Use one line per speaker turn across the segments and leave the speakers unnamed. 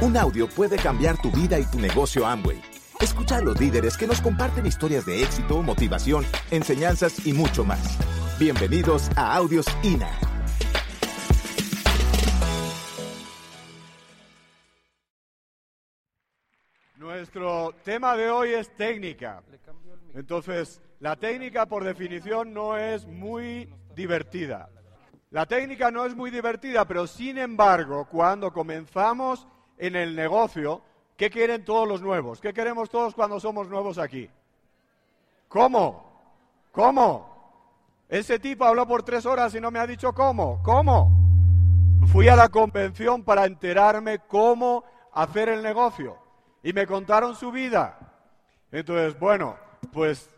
Un audio puede cambiar tu vida y tu negocio Amway. Escucha a los líderes que nos comparten historias de éxito, motivación, enseñanzas y mucho más. Bienvenidos a Audios INA.
Nuestro tema de hoy es técnica. Entonces, la técnica por definición no es muy divertida. La técnica no es muy divertida, pero sin embargo, cuando comenzamos en el negocio, ¿qué quieren todos los nuevos? ¿Qué queremos todos cuando somos nuevos aquí? ¿Cómo? ¿Cómo? Ese tipo habló por tres horas y no me ha dicho cómo. ¿Cómo? Fui a la convención para enterarme cómo hacer el negocio y me contaron su vida. Entonces, bueno, pues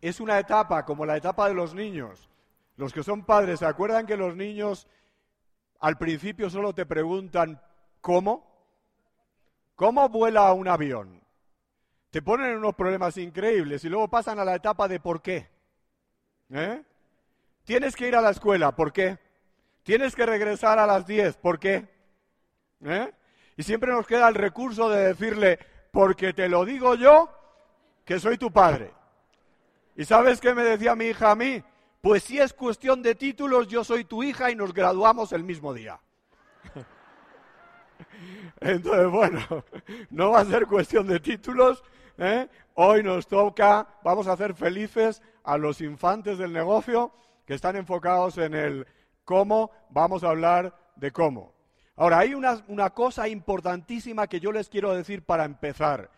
es una etapa como la etapa de los niños. Los que son padres, ¿se acuerdan que los niños al principio solo te preguntan cómo? ¿Cómo vuela un avión? Te ponen unos problemas increíbles y luego pasan a la etapa de por qué. ¿Eh? Tienes que ir a la escuela, ¿por qué? Tienes que regresar a las 10, ¿por qué? ¿Eh? Y siempre nos queda el recurso de decirle, porque te lo digo yo, que soy tu padre. ¿Y sabes qué me decía mi hija a mí? Pues si es cuestión de títulos, yo soy tu hija y nos graduamos el mismo día. Entonces, bueno, no va a ser cuestión de títulos. ¿eh? Hoy nos toca, vamos a hacer felices a los infantes del negocio que están enfocados en el cómo, vamos a hablar de cómo. Ahora, hay una, una cosa importantísima que yo les quiero decir para empezar,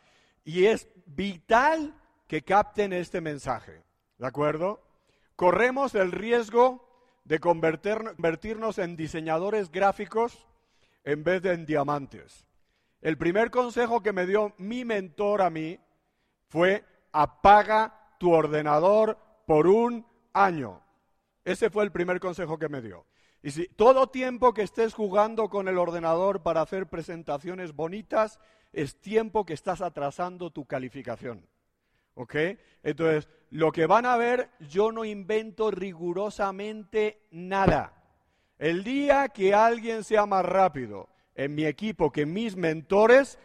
y es vital que capten este mensaje. ¿De acuerdo? Corremos el riesgo de convertirnos en diseñadores gráficos en vez de en diamantes. El primer consejo que me dio mi mentor a mí fue apaga tu ordenador por un año. Ese fue el primer consejo que me dio. Y si todo tiempo que estés jugando con el ordenador para hacer presentaciones bonitas, es tiempo que estás atrasando tu calificación. ¿Ok? Entonces, lo que van a ver, yo no invento rigurosamente nada. El día que alguien sea más rápido en mi equipo que mis mentores,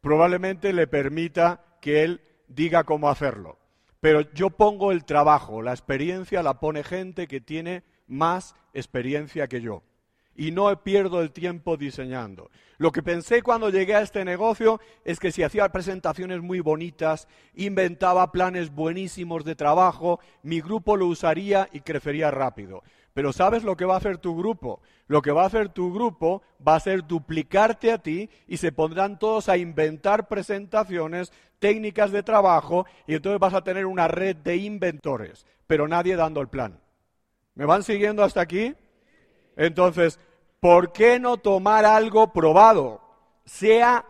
probablemente le permita que él diga cómo hacerlo. Pero yo pongo el trabajo, la experiencia la pone gente que tiene más experiencia que yo. Y no pierdo el tiempo diseñando. Lo que pensé cuando llegué a este negocio es que si hacía presentaciones muy bonitas, inventaba planes buenísimos de trabajo, mi grupo lo usaría y crecería rápido. Pero ¿sabes lo que va a hacer tu grupo? Lo que va a hacer tu grupo va a ser duplicarte a ti y se pondrán todos a inventar presentaciones, técnicas de trabajo y entonces vas a tener una red de inventores, pero nadie dando el plan. ¿Me van siguiendo hasta aquí? Entonces, ¿por qué no tomar algo probado? Sea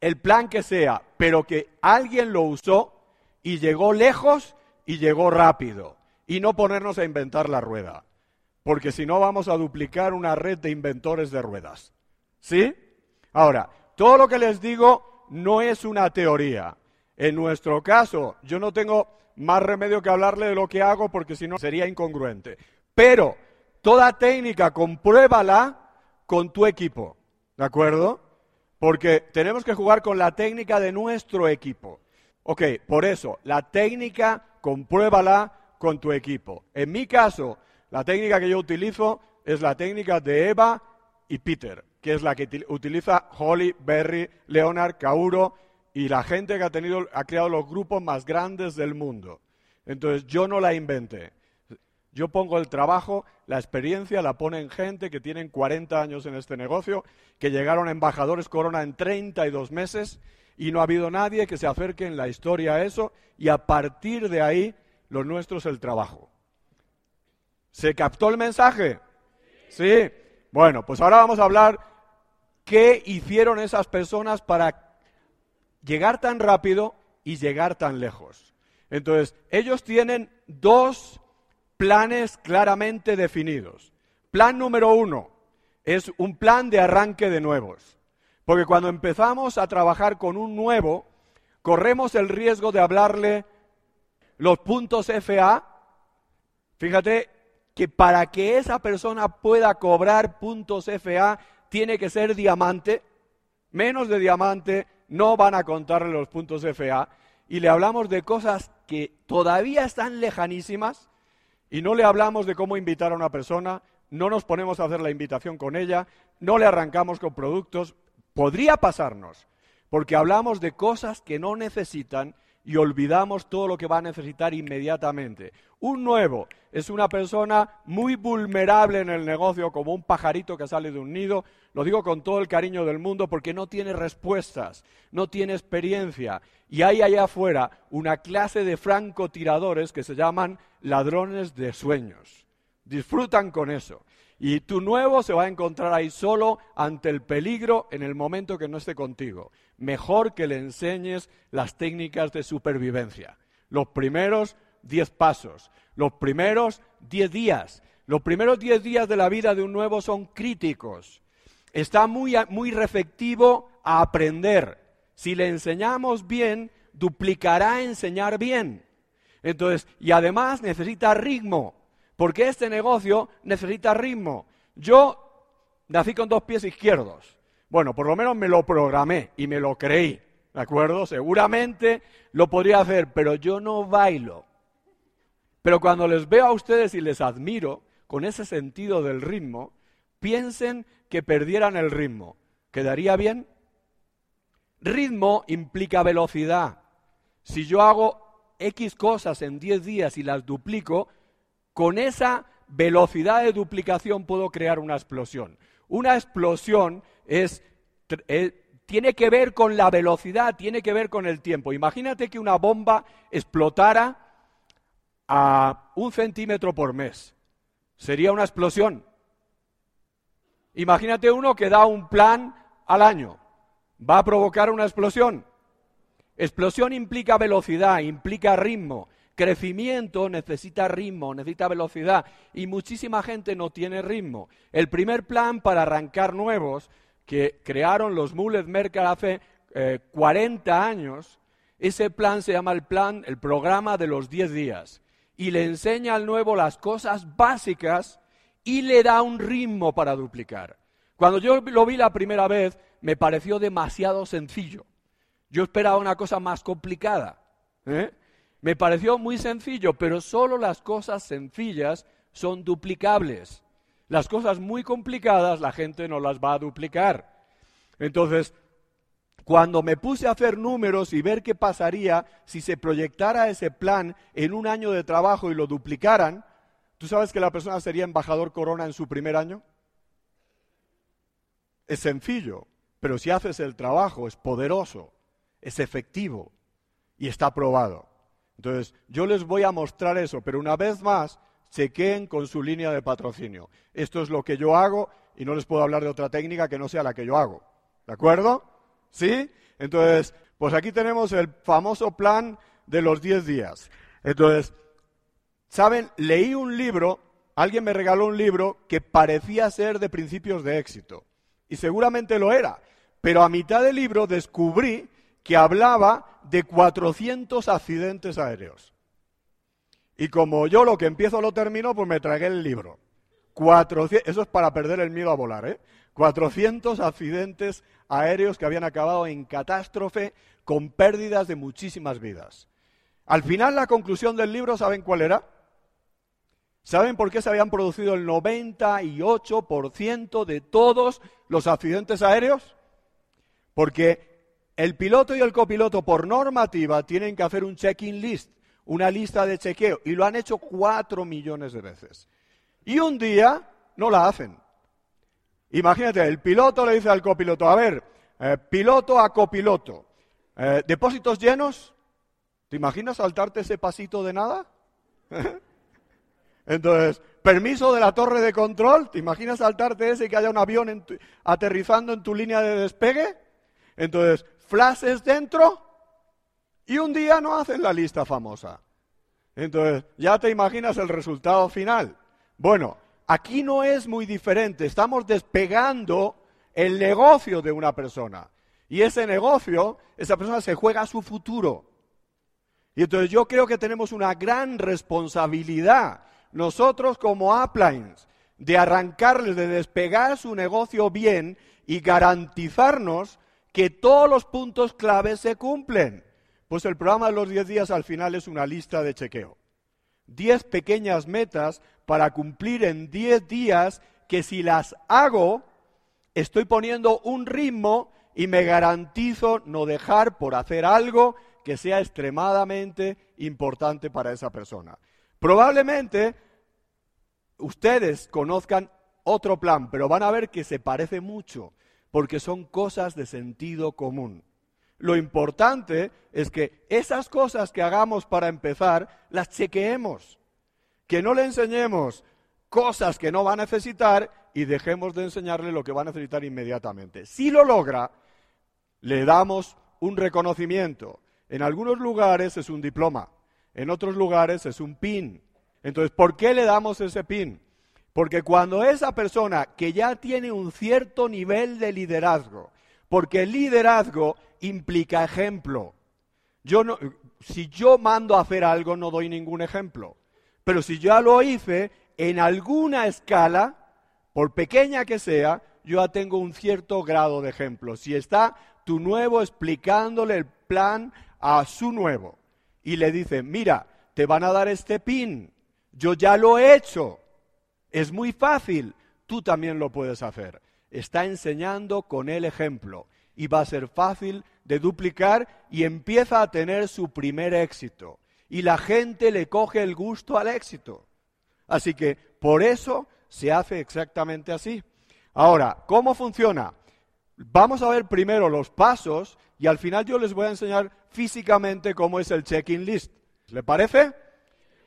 el plan que sea, pero que alguien lo usó y llegó lejos y llegó rápido. Y no ponernos a inventar la rueda porque si no vamos a duplicar una red de inventores de ruedas. ¿Sí? Ahora, todo lo que les digo no es una teoría. En nuestro caso, yo no tengo más remedio que hablarle de lo que hago porque si no sería incongruente. Pero toda técnica, compruébala con tu equipo. ¿De acuerdo? Porque tenemos que jugar con la técnica de nuestro equipo. Ok, por eso, la técnica, compruébala con tu equipo. En mi caso, la técnica que yo utilizo es la técnica de Eva y Peter, que es la que utiliza Holly, Berry, Leonard, Kauro y la gente que ha, tenido, ha creado los grupos más grandes del mundo. Entonces yo no la inventé. Yo pongo el trabajo, la experiencia la ponen gente que tienen 40 años en este negocio, que llegaron embajadores Corona en 32 meses y no ha habido nadie que se acerque en la historia a eso y a partir de ahí lo nuestro es el trabajo. ¿Se captó el mensaje? Sí. Bueno, pues ahora vamos a hablar qué hicieron esas personas para llegar tan rápido y llegar tan lejos. Entonces, ellos tienen dos planes claramente definidos. Plan número uno es un plan de arranque de nuevos. Porque cuando empezamos a trabajar con un nuevo, corremos el riesgo de hablarle los puntos FA. Fíjate, que para que esa persona pueda cobrar puntos FA tiene que ser diamante. menos de diamante, no van a contarle los puntos FA y le hablamos de cosas que todavía están lejanísimas y no le hablamos de cómo invitar a una persona, no nos ponemos a hacer la invitación con ella, no le arrancamos con productos. Podría pasarnos, porque hablamos de cosas que no necesitan y olvidamos todo lo que va a necesitar inmediatamente. Un nuevo es una persona muy vulnerable en el negocio, como un pajarito que sale de un nido. Lo digo con todo el cariño del mundo porque no tiene respuestas, no tiene experiencia. Y hay allá afuera una clase de francotiradores que se llaman ladrones de sueños. Disfrutan con eso. Y tu nuevo se va a encontrar ahí solo ante el peligro en el momento que no esté contigo. Mejor que le enseñes las técnicas de supervivencia. Los primeros diez pasos, los primeros diez días. Los primeros diez días de la vida de un nuevo son críticos. Está muy, muy receptivo a aprender. Si le enseñamos bien, duplicará enseñar bien. Entonces, y además necesita ritmo porque este negocio necesita ritmo. Yo nací con dos pies izquierdos. Bueno, por lo menos me lo programé y me lo creí, ¿de acuerdo? Seguramente lo podría hacer, pero yo no bailo. Pero cuando les veo a ustedes y les admiro con ese sentido del ritmo, piensen que perdieran el ritmo. ¿Quedaría bien? Ritmo implica velocidad. Si yo hago X cosas en 10 días y las duplico, con esa velocidad de duplicación puedo crear una explosión. Una explosión es, eh, tiene que ver con la velocidad, tiene que ver con el tiempo. Imagínate que una bomba explotara a un centímetro por mes. Sería una explosión. Imagínate uno que da un plan al año. ¿Va a provocar una explosión? Explosión implica velocidad, implica ritmo, Crecimiento necesita ritmo, necesita velocidad y muchísima gente no tiene ritmo. El primer plan para arrancar nuevos que crearon los Mules Merkel hace 40 eh, años, ese plan se llama el plan, el programa de los 10 días y le enseña al nuevo las cosas básicas y le da un ritmo para duplicar. Cuando yo lo vi la primera vez me pareció demasiado sencillo. Yo esperaba una cosa más complicada. ¿eh? Me pareció muy sencillo, pero solo las cosas sencillas son duplicables. Las cosas muy complicadas la gente no las va a duplicar. Entonces, cuando me puse a hacer números y ver qué pasaría si se proyectara ese plan en un año de trabajo y lo duplicaran, ¿tú sabes que la persona sería embajador corona en su primer año? Es sencillo, pero si haces el trabajo es poderoso, es efectivo y está probado. Entonces, yo les voy a mostrar eso, pero una vez más, chequeen con su línea de patrocinio. Esto es lo que yo hago y no les puedo hablar de otra técnica que no sea la que yo hago. ¿De acuerdo? ¿Sí? Entonces, pues aquí tenemos el famoso plan de los 10 días. Entonces, ¿saben? Leí un libro, alguien me regaló un libro que parecía ser de principios de éxito. Y seguramente lo era. Pero a mitad del libro descubrí que hablaba de 400 accidentes aéreos. Y como yo lo que empiezo lo termino, pues me tragué el libro. eso es para perder el miedo a volar, ¿eh? 400 accidentes aéreos que habían acabado en catástrofe con pérdidas de muchísimas vidas. Al final la conclusión del libro, ¿saben cuál era? ¿Saben por qué se habían producido el 98% de todos los accidentes aéreos? Porque el piloto y el copiloto, por normativa, tienen que hacer un check-in list, una lista de chequeo, y lo han hecho cuatro millones de veces. Y un día no la hacen. Imagínate, el piloto le dice al copiloto, a ver, eh, piloto a copiloto, eh, ¿depósitos llenos? ¿Te imaginas saltarte ese pasito de nada? Entonces, permiso de la torre de control, ¿te imaginas saltarte ese que haya un avión aterrizando en tu línea de despegue? Entonces, flashes dentro y un día no hacen la lista famosa. Entonces, ya te imaginas el resultado final. Bueno, aquí no es muy diferente. Estamos despegando el negocio de una persona. Y ese negocio, esa persona se juega su futuro. Y entonces yo creo que tenemos una gran responsabilidad, nosotros como uplines, de arrancarles, de despegar su negocio bien y garantizarnos que todos los puntos claves se cumplen. Pues el programa de los 10 días al final es una lista de chequeo. 10 pequeñas metas para cumplir en 10 días que si las hago, estoy poniendo un ritmo y me garantizo no dejar por hacer algo que sea extremadamente importante para esa persona. Probablemente ustedes conozcan otro plan, pero van a ver que se parece mucho, porque son cosas de sentido común. Lo importante es que esas cosas que hagamos para empezar, las chequeemos. Que no le enseñemos cosas que no va a necesitar y dejemos de enseñarle lo que va a necesitar inmediatamente. Si lo logra, le damos un reconocimiento. En algunos lugares es un diploma, en otros lugares es un pin. Entonces, ¿por qué le damos ese pin? Porque cuando esa persona que ya tiene un cierto nivel de liderazgo, porque el liderazgo implica ejemplo. Yo no, si yo mando a hacer algo no doy ningún ejemplo, pero si ya lo hice en alguna escala, por pequeña que sea, yo ya tengo un cierto grado de ejemplo. Si está tu nuevo explicándole el plan a su nuevo y le dice, mira, te van a dar este pin, yo ya lo he hecho, es muy fácil, tú también lo puedes hacer. Está enseñando con el ejemplo y va a ser fácil de duplicar y empieza a tener su primer éxito. Y la gente le coge el gusto al éxito. Así que por eso se hace exactamente así. Ahora, ¿cómo funciona? Vamos a ver primero los pasos y al final yo les voy a enseñar físicamente cómo es el check-in list. ¿Le parece?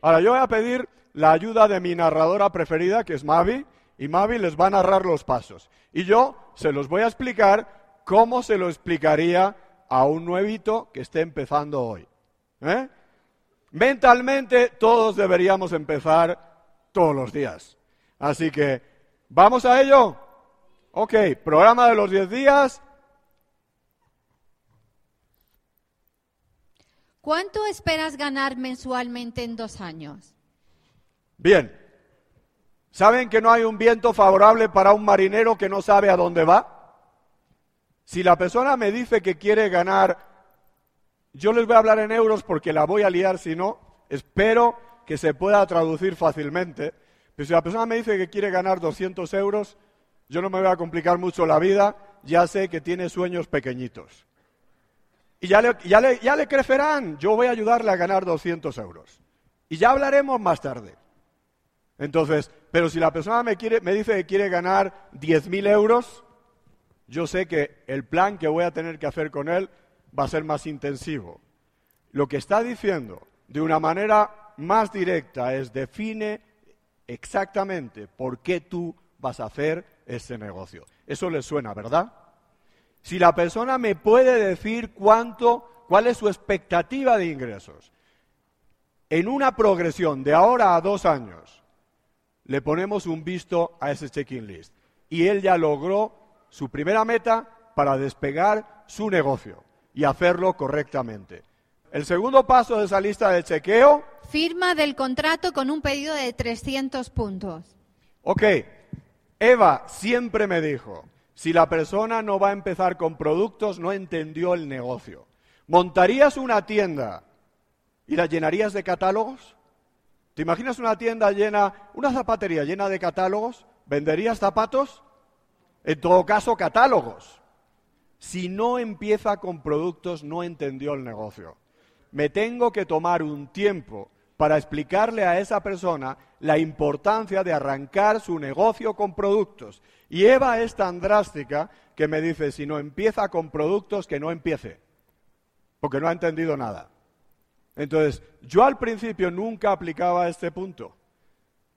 Ahora yo voy a pedir la ayuda de mi narradora preferida, que es Mavi, y Mavi les va a narrar los pasos. Y yo se los voy a explicar cómo se lo explicaría a un nuevito que esté empezando hoy. ¿Eh? Mentalmente todos deberíamos empezar todos los días. Así que, ¿vamos a ello? Ok, programa de los 10 días.
¿Cuánto esperas ganar mensualmente en dos años?
Bien, ¿saben que no hay un viento favorable para un marinero que no sabe a dónde va? Si la persona me dice que quiere ganar, yo les voy a hablar en euros porque la voy a liar si no, espero que se pueda traducir fácilmente. Pero si la persona me dice que quiere ganar 200 euros, yo no me voy a complicar mucho la vida, ya sé que tiene sueños pequeñitos. Y ya le, crecerán, yo voy a ayudarle a ganar 200 euros. Y ya hablaremos más tarde. Entonces, pero si la persona me, quiere, me dice que quiere ganar 10.000 euros, yo sé que el plan que voy a tener que hacer con él va a ser más intensivo. Lo que está diciendo de una manera más directa es define exactamente por qué tú vas a hacer ese negocio. Eso le suena, ¿verdad? Si la persona me puede decir cuánto, cuál es su expectativa de ingresos, en una progresión de ahora a dos años, le ponemos un visto a ese check-in list. Y él ya logró su primera meta para despegar su negocio y hacerlo correctamente. El segundo paso de esa lista de chequeo.
Firma del contrato con un pedido de 300 puntos.
Ok, Eva siempre me dijo, si la persona no va a empezar con productos, no entendió el negocio. ¿Montarías una tienda y la llenarías de catálogos? ¿Te imaginas una tienda llena, una zapatería llena de catálogos? ¿Venderías zapatos? En todo caso, catálogos. Si no empieza con productos, no entendió el negocio. Me tengo que tomar un tiempo para explicarle a esa persona la importancia de arrancar su negocio con productos. Y Eva es tan drástica que me dice, si no empieza con productos, que no empiece, porque no ha entendido nada. Entonces, yo al principio nunca aplicaba este punto.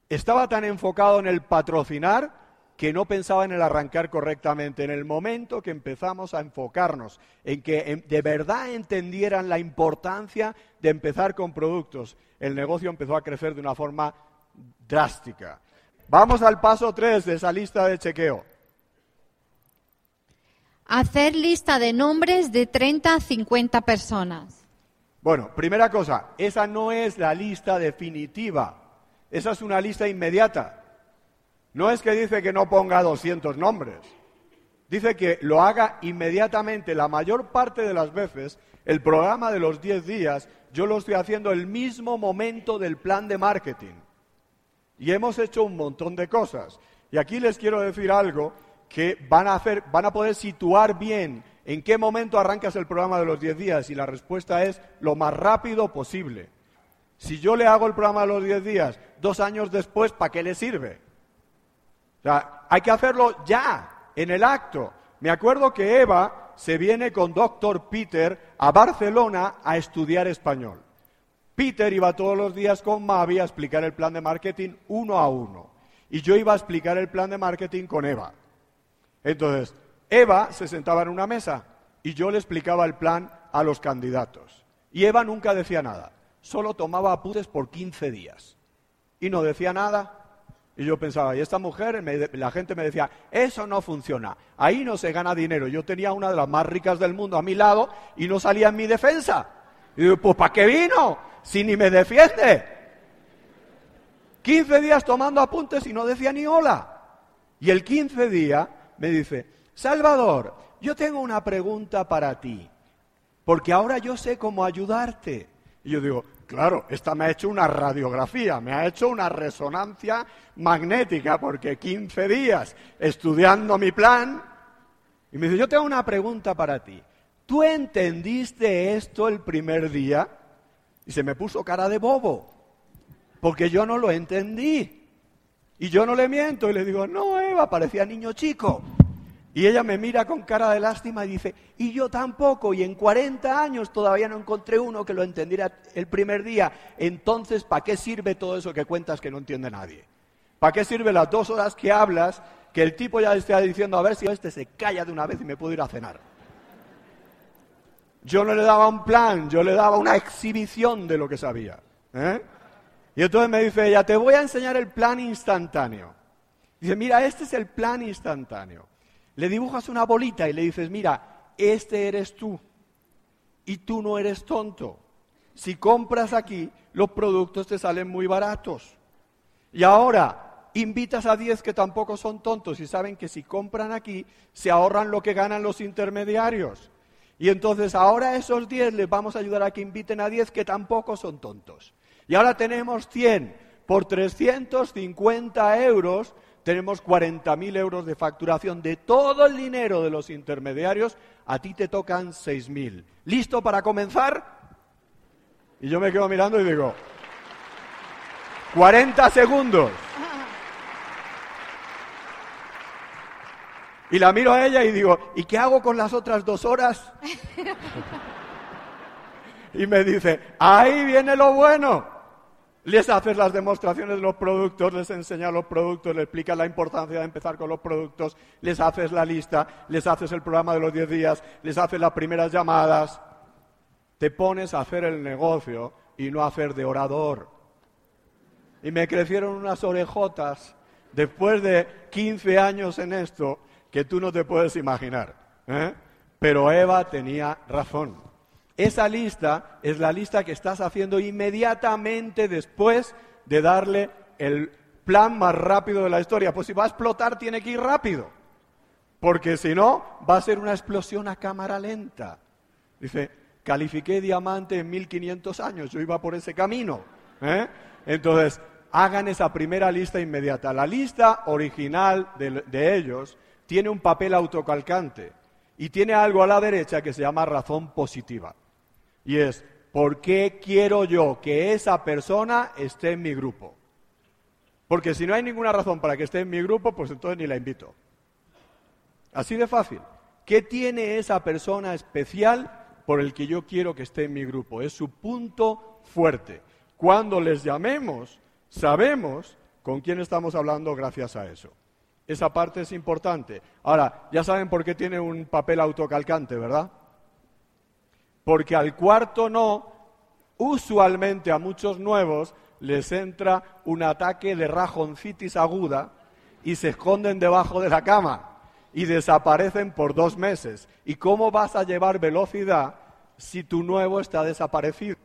Estaba tan enfocado en el patrocinar que no pensaba en el arrancar correctamente. En el momento que empezamos a enfocarnos en que de verdad entendieran la importancia de empezar con productos, el negocio empezó a crecer de una forma drástica. Vamos al paso 3 de esa lista de chequeo.
Hacer lista de nombres de 30 a 50 personas.
Bueno, primera cosa, esa no es la lista definitiva, esa es una lista inmediata. No es que dice que no ponga 200 nombres. Dice que lo haga inmediatamente, la mayor parte de las veces, el programa de los 10 días, yo lo estoy haciendo el mismo momento del plan de marketing. Y hemos hecho un montón de cosas. Y aquí les quiero decir algo que van a, poder situar bien en qué momento arrancas el programa de los 10 días. Y la respuesta es lo más rápido posible. Si yo le hago el programa de los 10 días dos años después, ¿para qué le sirve? Sea, hay que hacerlo ya en el acto. Me acuerdo que Eva se viene con Doctor Peter a Barcelona a estudiar español. Peter iba todos los días con Mavi a explicar el plan de marketing uno a uno. Y yo iba a explicar el plan de marketing con Eva. Entonces, Eva se sentaba en una mesa y yo le explicaba el plan a los candidatos. Y Eva nunca decía nada, solo tomaba apuntes por 15 días. Y no decía nada y yo pensaba, y esta mujer, la gente me decía, eso no funciona, ahí no se gana dinero. Yo tenía una de las más ricas del mundo a mi lado y no salía en mi defensa. Y digo, pues ¿para qué vino? Si ni me defiende. 15 días tomando apuntes y no decía ni hola. Y el 15 día me dice, Salvador, yo tengo una pregunta para ti, porque ahora yo sé cómo ayudarte. Y yo digo, Claro, esta me ha hecho una radiografía, me ha hecho una resonancia magnética, porque 15 días estudiando mi plan, y me dice, yo tengo una pregunta para ti. ¿Tú entendiste esto el primer día? Y se me puso cara de bobo, porque yo no lo entendí. Y yo no le miento y le digo, no, Eva, parecía niño chico. Y ella me mira con cara de lástima y dice, y yo tampoco, y en 40 años todavía no encontré uno que lo entendiera el primer día. Entonces, ¿para qué sirve todo eso que cuentas que no entiende nadie? ¿Para qué sirve las dos horas que hablas que el tipo ya está diciendo, a ver si este se calla de una vez y me puedo ir a cenar? Yo no le daba un plan, yo le daba una exhibición de lo que sabía. ¿eh? Y entonces me dice ella, te voy a enseñar el plan instantáneo. Dice, mira, este es el plan instantáneo. Le dibujas una bolita y le dices, mira, este eres tú y tú no eres tonto. Si compras aquí, los productos te salen muy baratos. Y ahora invitas a 10 que tampoco son tontos y saben que si compran aquí, se ahorran lo que ganan los intermediarios. Y entonces ahora a esos 10 les vamos a ayudar a que inviten a 10 que tampoco son tontos. Y ahora tenemos 100 por 350 euros tenemos 40.000 euros de facturación de todo el dinero de los intermediarios, a ti te tocan 6.000. ¿Listo para comenzar? Y yo me quedo mirando y digo, 40 segundos. Y la miro a ella y digo, ¿y qué hago con las otras dos horas? y me dice, ahí viene lo bueno les haces las demostraciones de los productos, les enseñas los productos, les explicas la importancia de empezar con los productos, les haces la lista, les haces el programa de los 10 días, les haces las primeras llamadas. Te pones a hacer el negocio y no a hacer de orador. Y me crecieron unas orejotas después de 15 años en esto que tú no te puedes imaginar. ¿eh? Pero Eva tenía razón. Esa lista es la lista que estás haciendo inmediatamente después de darle el plan más rápido de la historia. Pues si va a explotar tiene que ir rápido, porque si no va a ser una explosión a cámara lenta. Dice, califiqué diamante en 1500 años, yo iba por ese camino. ¿eh? Entonces, hagan esa primera lista inmediata. La lista original de ellos tiene un papel autocalcante y tiene algo a la derecha que se llama razón positiva. Y es, ¿por qué quiero yo que esa persona esté en mi grupo? Porque si no hay ninguna razón para que esté en mi grupo, pues entonces ni la invito. Así de fácil. ¿Qué tiene esa persona especial por el que yo quiero que esté en mi grupo? Es su punto fuerte. Cuando les llamemos, sabemos con quién estamos hablando gracias a eso. Esa parte es importante. Ahora, ya saben por qué tiene un papel autocalcante, ¿verdad? Porque al cuarto no, usualmente a muchos nuevos les entra un ataque de rajoncitis aguda y se esconden debajo de la cama y desaparecen por dos meses. ¿Y cómo vas a llevar velocidad si tu nuevo está desaparecido?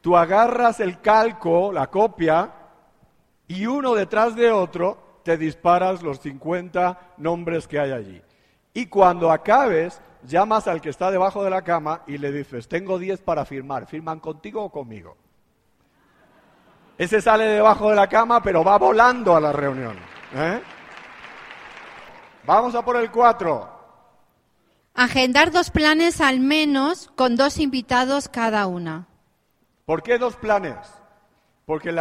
Tú agarras el calco, la copia, y uno detrás de otro te disparas los 50 nombres que hay allí. Y cuando acabes, llamas al que está debajo de la cama y le dices, tengo 10 para firmar, ¿firman contigo o conmigo? Ese sale debajo de la cama, pero va volando a la reunión. ¿eh? Vamos a por el 4.
Agendar dos planes al menos con dos invitados cada una.
¿Por qué dos planes? Porque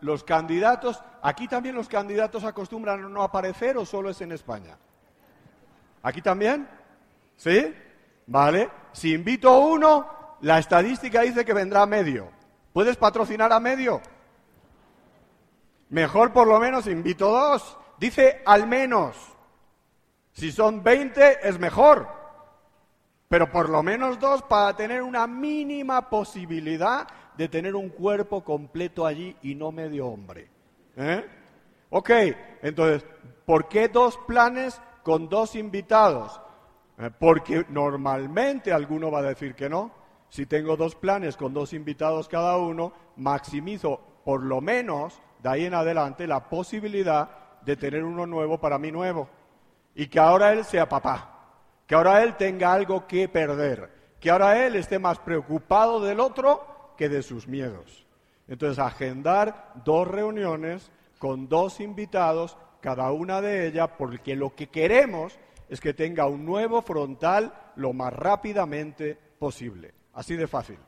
los candidatos, aquí también los candidatos acostumbran a no aparecer o solo es en España. ¿Aquí también? ¿Sí? Vale. Si invito a uno, la estadística dice que vendrá a medio. ¿Puedes patrocinar a medio? Mejor por lo menos invito dos. Dice al menos. Si son 20 es mejor pero por lo menos dos para tener una mínima posibilidad de tener un cuerpo completo allí y no medio hombre. ¿Eh? Ok, entonces, ¿por qué dos planes con dos invitados? Eh, porque normalmente alguno va a decir que no. Si tengo dos planes con dos invitados cada uno, maximizo por lo menos de ahí en adelante la posibilidad de tener uno nuevo para mí nuevo. Y que ahora él sea papá que ahora él tenga algo que perder, que ahora él esté más preocupado del otro que de sus miedos. Entonces, agendar dos reuniones con dos invitados, cada una de ellas, porque lo que queremos es que tenga un nuevo frontal lo más rápidamente posible. Así de fácil.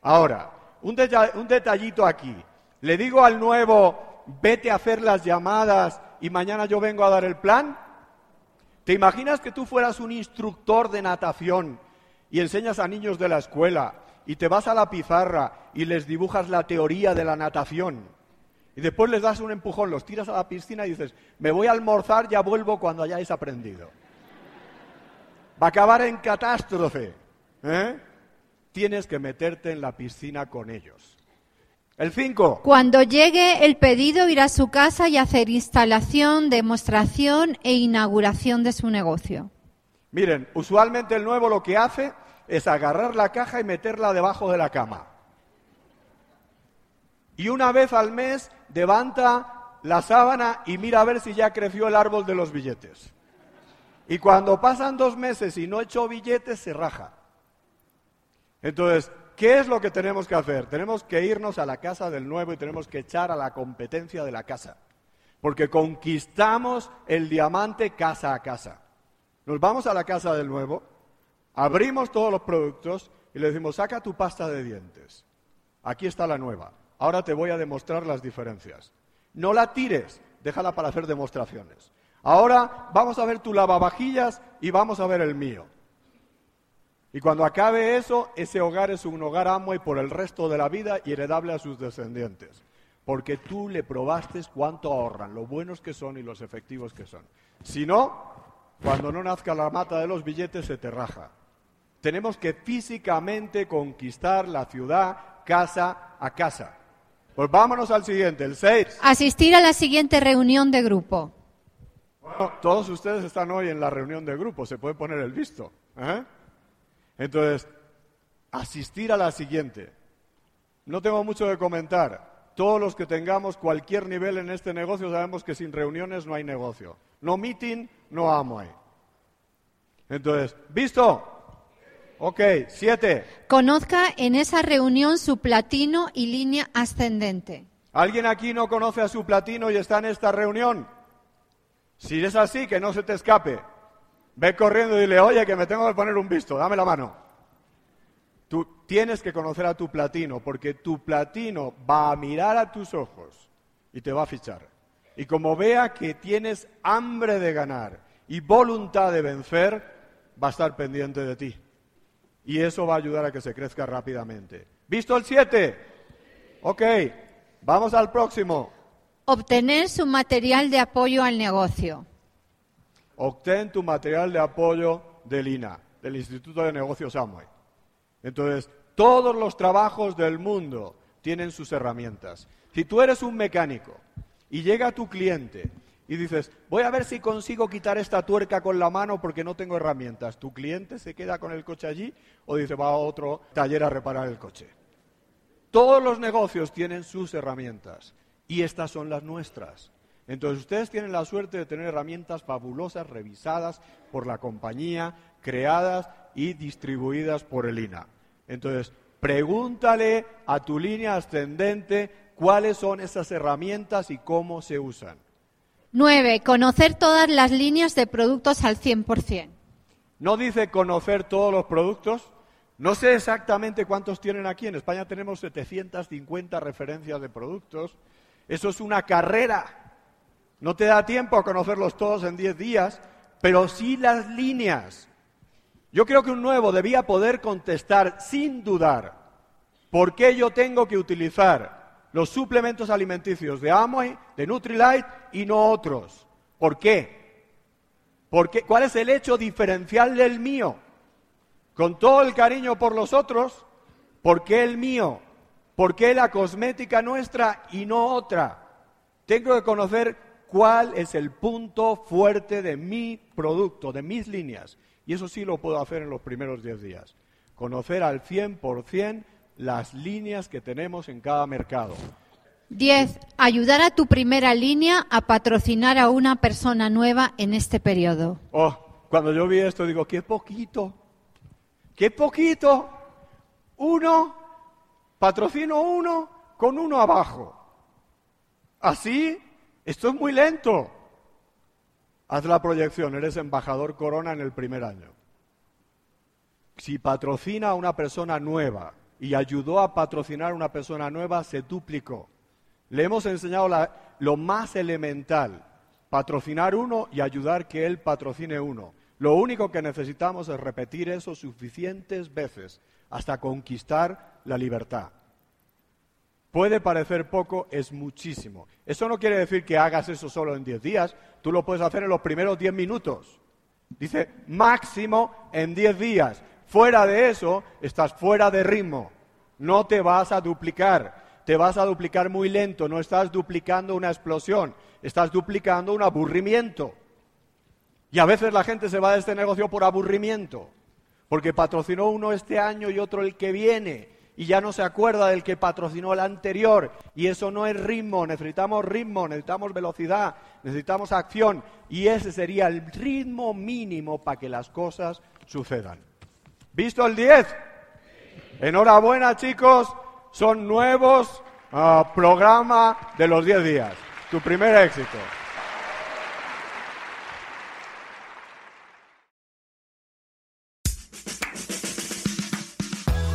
Ahora, un, detallito aquí. Le digo al nuevo, vete a hacer las llamadas y mañana yo vengo a dar el plan. ¿Te imaginas que tú fueras un instructor de natación y enseñas a niños de la escuela y te vas a la pizarra y les dibujas la teoría de la natación? Y después les das un empujón, los tiras a la piscina y dices, me voy a almorzar, ya vuelvo cuando hayáis aprendido. Va a acabar en catástrofe. ¿eh? Tienes que meterte en la piscina con ellos. El 5.
Cuando llegue el pedido, ir a su casa y hacer instalación, demostración e inauguración de su negocio.
Miren, usualmente el nuevo lo que hace es agarrar la caja y meterla debajo de la cama. Y una vez al mes levanta la sábana y mira a ver si ya creció el árbol de los billetes. Y cuando pasan dos meses y no echó billetes, se raja. Entonces, ¿Qué es lo que tenemos que hacer? Tenemos que irnos a la casa del nuevo y tenemos que echar a la competencia de la casa. Porque conquistamos el diamante casa a casa. Nos vamos a la casa del nuevo, abrimos todos los productos y le decimos, saca tu pasta de dientes. Aquí está la nueva. Ahora te voy a demostrar las diferencias. No la tires, déjala para hacer demostraciones. Ahora vamos a ver tu lavavajillas y vamos a ver el mío. Y cuando acabe eso, ese hogar es un hogar amo y por el resto de la vida y heredable a sus descendientes. Porque tú le probaste cuánto ahorran, lo buenos que son y los efectivos que son. Si no, cuando no nazca la mata de los billetes se te raja. Tenemos que físicamente conquistar la ciudad casa a casa. Pues vámonos al siguiente, el 6.
Asistir a la siguiente reunión de grupo.
Bueno, todos ustedes están hoy en la reunión de grupo, se puede poner el visto. ¿eh? Entonces, asistir a la siguiente. No tengo mucho que comentar. Todos los que tengamos cualquier nivel en este negocio sabemos que sin reuniones no hay negocio. No meeting, no amo Entonces, ¿visto? Ok, siete.
Conozca en esa reunión su platino y línea ascendente.
¿Alguien aquí no conoce a su platino y está en esta reunión? Si es así, que no se te escape. Ve corriendo y dile, oye, que me tengo que poner un visto, dame la mano. Tú tienes que conocer a tu platino, porque tu platino va a mirar a tus ojos y te va a fichar. Y como vea que tienes hambre de ganar y voluntad de vencer, va a estar pendiente de ti. Y eso va a ayudar a que se crezca rápidamente. ¿Visto el 7? Ok, vamos al próximo.
Obtener su material de apoyo al negocio
obtén tu material de apoyo del INA, del Instituto de Negocios Amway. Entonces, todos los trabajos del mundo tienen sus herramientas. Si tú eres un mecánico y llega tu cliente y dices, voy a ver si consigo quitar esta tuerca con la mano porque no tengo herramientas, ¿tu cliente se queda con el coche allí o dice, va a otro taller a reparar el coche? Todos los negocios tienen sus herramientas y estas son las nuestras. Entonces ustedes tienen la suerte de tener herramientas fabulosas, revisadas por la compañía, creadas y distribuidas por el INA. Entonces, pregúntale a tu línea ascendente cuáles son esas herramientas y cómo se usan.
Nueve, conocer todas las líneas de productos al 100%.
No dice conocer todos los productos. No sé exactamente cuántos tienen aquí. En España tenemos 750 referencias de productos. Eso es una carrera. No te da tiempo a conocerlos todos en 10 días, pero sí las líneas. Yo creo que un nuevo debía poder contestar sin dudar por qué yo tengo que utilizar los suplementos alimenticios de Amway, de Nutrilite y no otros. ¿Por qué? ¿Cuál es el hecho diferencial del mío? Con todo el cariño por los otros, ¿por qué el mío? ¿Por qué la cosmética nuestra y no otra? Tengo que conocer cuál es el punto fuerte de mi producto, de mis líneas. Y eso sí lo puedo hacer en los primeros 10 días. Conocer al 100% las líneas que tenemos en cada mercado.
10. Ayudar a tu primera línea a patrocinar a una persona nueva en este periodo.
Oh, cuando yo vi esto digo, qué poquito, qué poquito. Uno, patrocino uno con uno abajo. Así, esto es muy lento. Haz la proyección, eres embajador Corona en el primer año. Si patrocina a una persona nueva y ayudó a patrocinar a una persona nueva, se duplicó. Le hemos enseñado lo más elemental, patrocinar uno y ayudar que él patrocine uno. Lo único que necesitamos es repetir eso suficientes veces hasta conquistar la libertad. Puede parecer poco, es muchísimo. Eso no quiere decir que hagas eso solo en 10 días, tú lo puedes hacer en los primeros 10 minutos. Dice máximo en 10 días. Fuera de eso, estás fuera de ritmo. No te vas a duplicar te vas a duplicar muy lento, no estás duplicando una explosión, estás duplicando un aburrimiento. Y a veces la gente se va de este negocio por aburrimiento, porque patrocinó uno este año y otro el que viene, y ya no se acuerda del que patrocinó el anterior, y eso no es ritmo, necesitamos ritmo, necesitamos velocidad, necesitamos acción, y ese sería el ritmo mínimo para que las cosas sucedan. ¿Visto el 10? Enhorabuena chicos, son nuevos ah, programa de los 10 días. Tu primer éxito.